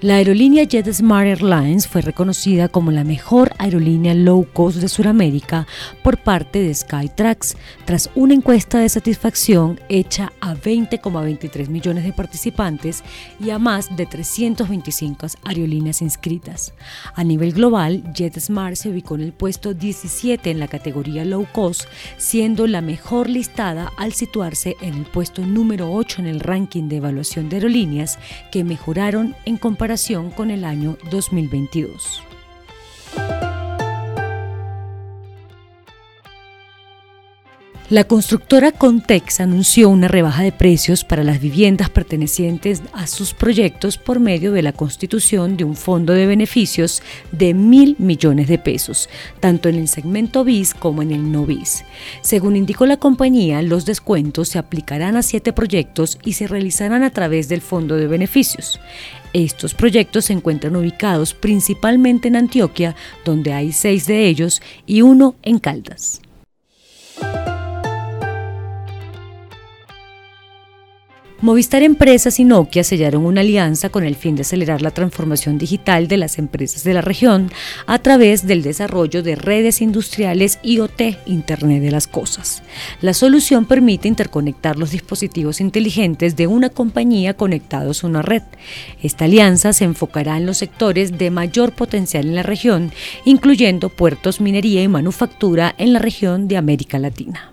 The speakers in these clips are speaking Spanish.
La aerolínea JetSmart Airlines fue reconocida como la mejor aerolínea low cost de Sudamérica por parte de Skytrax, tras una encuesta de satisfacción hecha a 20,23 millones de participantes y a más de 325 aerolíneas inscritas. A nivel global, JetSmart se ubicó en el puesto 17 en la categoría low cost, siendo la mejor listada al situarse en el puesto número 8 en el ranking de evaluación de aerolíneas que mejoraron en comparación con el año 2022. La constructora Contex anunció una rebaja de precios para las viviendas pertenecientes a sus proyectos por medio de la constitución de un fondo de beneficios de mil millones de pesos, tanto en el segmento BIS como en el no BIS. Según indicó la compañía, los descuentos se aplicarán a siete proyectos y se realizarán a través del fondo de beneficios. Estos proyectos se encuentran ubicados principalmente en Antioquia, donde hay seis de ellos, y uno en Caldas. Movistar Empresas y Nokia sellaron una alianza con el fin de acelerar la transformación digital de las empresas de la región a través del desarrollo de redes industriales IoT, Internet de las Cosas. La solución permite interconectar los dispositivos inteligentes de una compañía conectados a una red. Esta alianza se enfocará en los sectores de mayor potencial en la región, incluyendo puertos, minería y manufactura en la región de América Latina.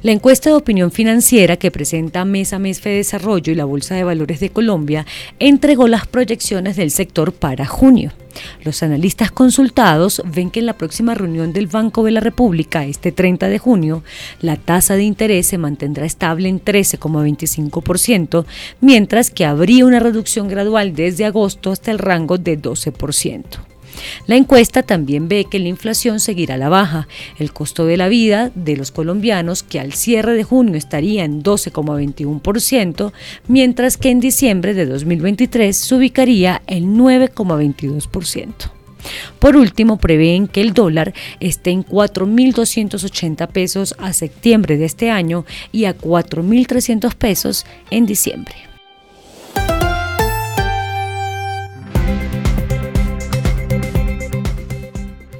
La encuesta de opinión financiera que presenta Mes a Mes Desarrollo y la Bolsa de Valores de Colombia entregó las proyecciones del sector para junio. Los analistas consultados ven que en la próxima reunión del Banco de la República, este 30 de junio, la tasa de interés se mantendrá estable en 13,25%, mientras que habría una reducción gradual desde agosto hasta el rango de 12%. La encuesta también ve que la inflación seguirá a la baja. El costo de la vida de los colombianos, que al cierre de junio estaría en 12,21%, mientras que en diciembre de 2023 se ubicaría en 9,22%. Por último, prevén que el dólar esté en 4.280 pesos a septiembre de este año y a 4.300 pesos en diciembre.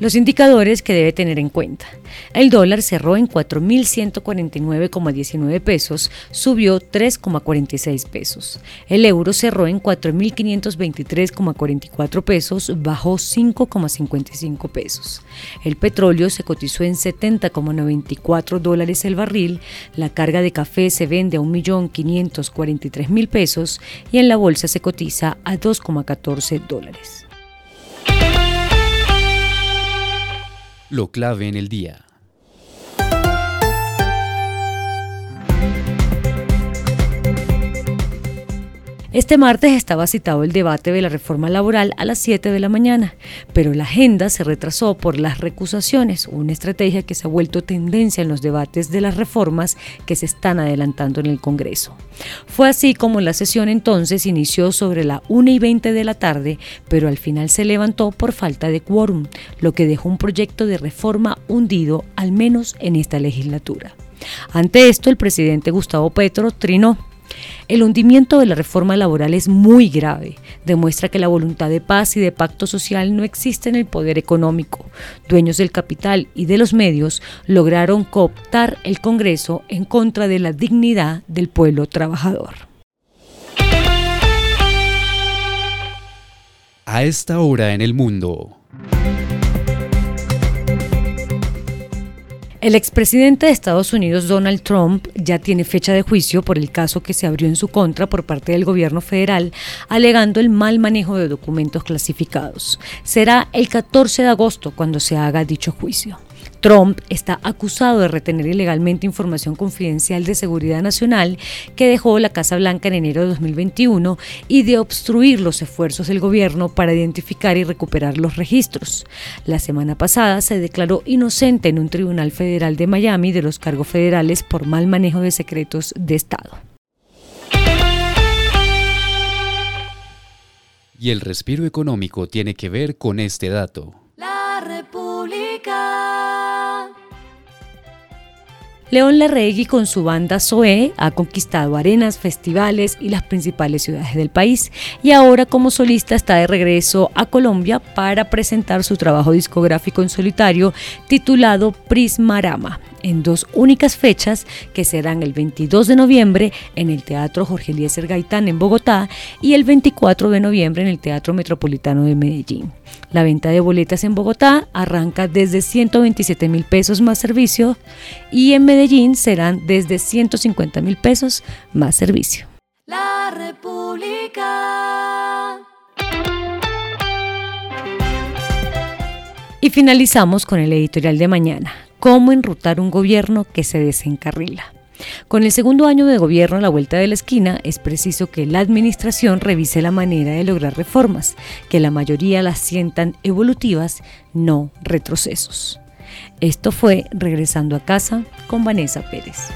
Los indicadores que debe tener en cuenta. El dólar cerró en 4.149,19 pesos, subió 3,46 pesos. El euro cerró en 4.523,44 pesos, bajó 5,55 pesos. El petróleo se cotizó en 70,94 dólares el barril, la carga de café se vende a 1.543.000 pesos y en la bolsa se cotiza a 2,14 dólares. Lo clave en el día. Este martes estaba citado el debate de la reforma laboral a las 7 de la mañana, pero la agenda se retrasó por las recusaciones, una estrategia que se ha vuelto tendencia en los debates de las reformas que se están adelantando en el Congreso. Fue así como la sesión entonces inició sobre la 1 y 20 de la tarde, pero al final se levantó por falta de quórum, lo que dejó un proyecto de reforma hundido, al menos en esta legislatura. Ante esto, el presidente Gustavo Petro trinó el hundimiento de la reforma laboral es muy grave. Demuestra que la voluntad de paz y de pacto social no existe en el poder económico. Dueños del capital y de los medios lograron cooptar el Congreso en contra de la dignidad del pueblo trabajador. A esta hora en el mundo. El expresidente de Estados Unidos, Donald Trump, ya tiene fecha de juicio por el caso que se abrió en su contra por parte del gobierno federal, alegando el mal manejo de documentos clasificados. Será el 14 de agosto cuando se haga dicho juicio. Trump está acusado de retener ilegalmente información confidencial de seguridad nacional que dejó la Casa Blanca en enero de 2021 y de obstruir los esfuerzos del gobierno para identificar y recuperar los registros. La semana pasada se declaró inocente en un tribunal federal de Miami de los cargos federales por mal manejo de secretos de Estado. Y el respiro económico tiene que ver con este dato. La República. León Larregui con su banda Zoé ha conquistado arenas, festivales y las principales ciudades del país. Y ahora como solista está de regreso a Colombia para presentar su trabajo discográfico en solitario titulado Prismarama en dos únicas fechas que serán el 22 de noviembre en el Teatro Jorge Eliezer Gaitán en Bogotá y el 24 de noviembre en el Teatro Metropolitano de Medellín. La venta de boletas en Bogotá arranca desde 127 mil pesos más servicio y en Medellín serán desde 150 mil pesos más servicio. La República. Y finalizamos con el editorial de mañana cómo enrutar un gobierno que se desencarrila. Con el segundo año de gobierno a la vuelta de la esquina, es preciso que la administración revise la manera de lograr reformas, que la mayoría las sientan evolutivas, no retrocesos. Esto fue Regresando a casa con Vanessa Pérez.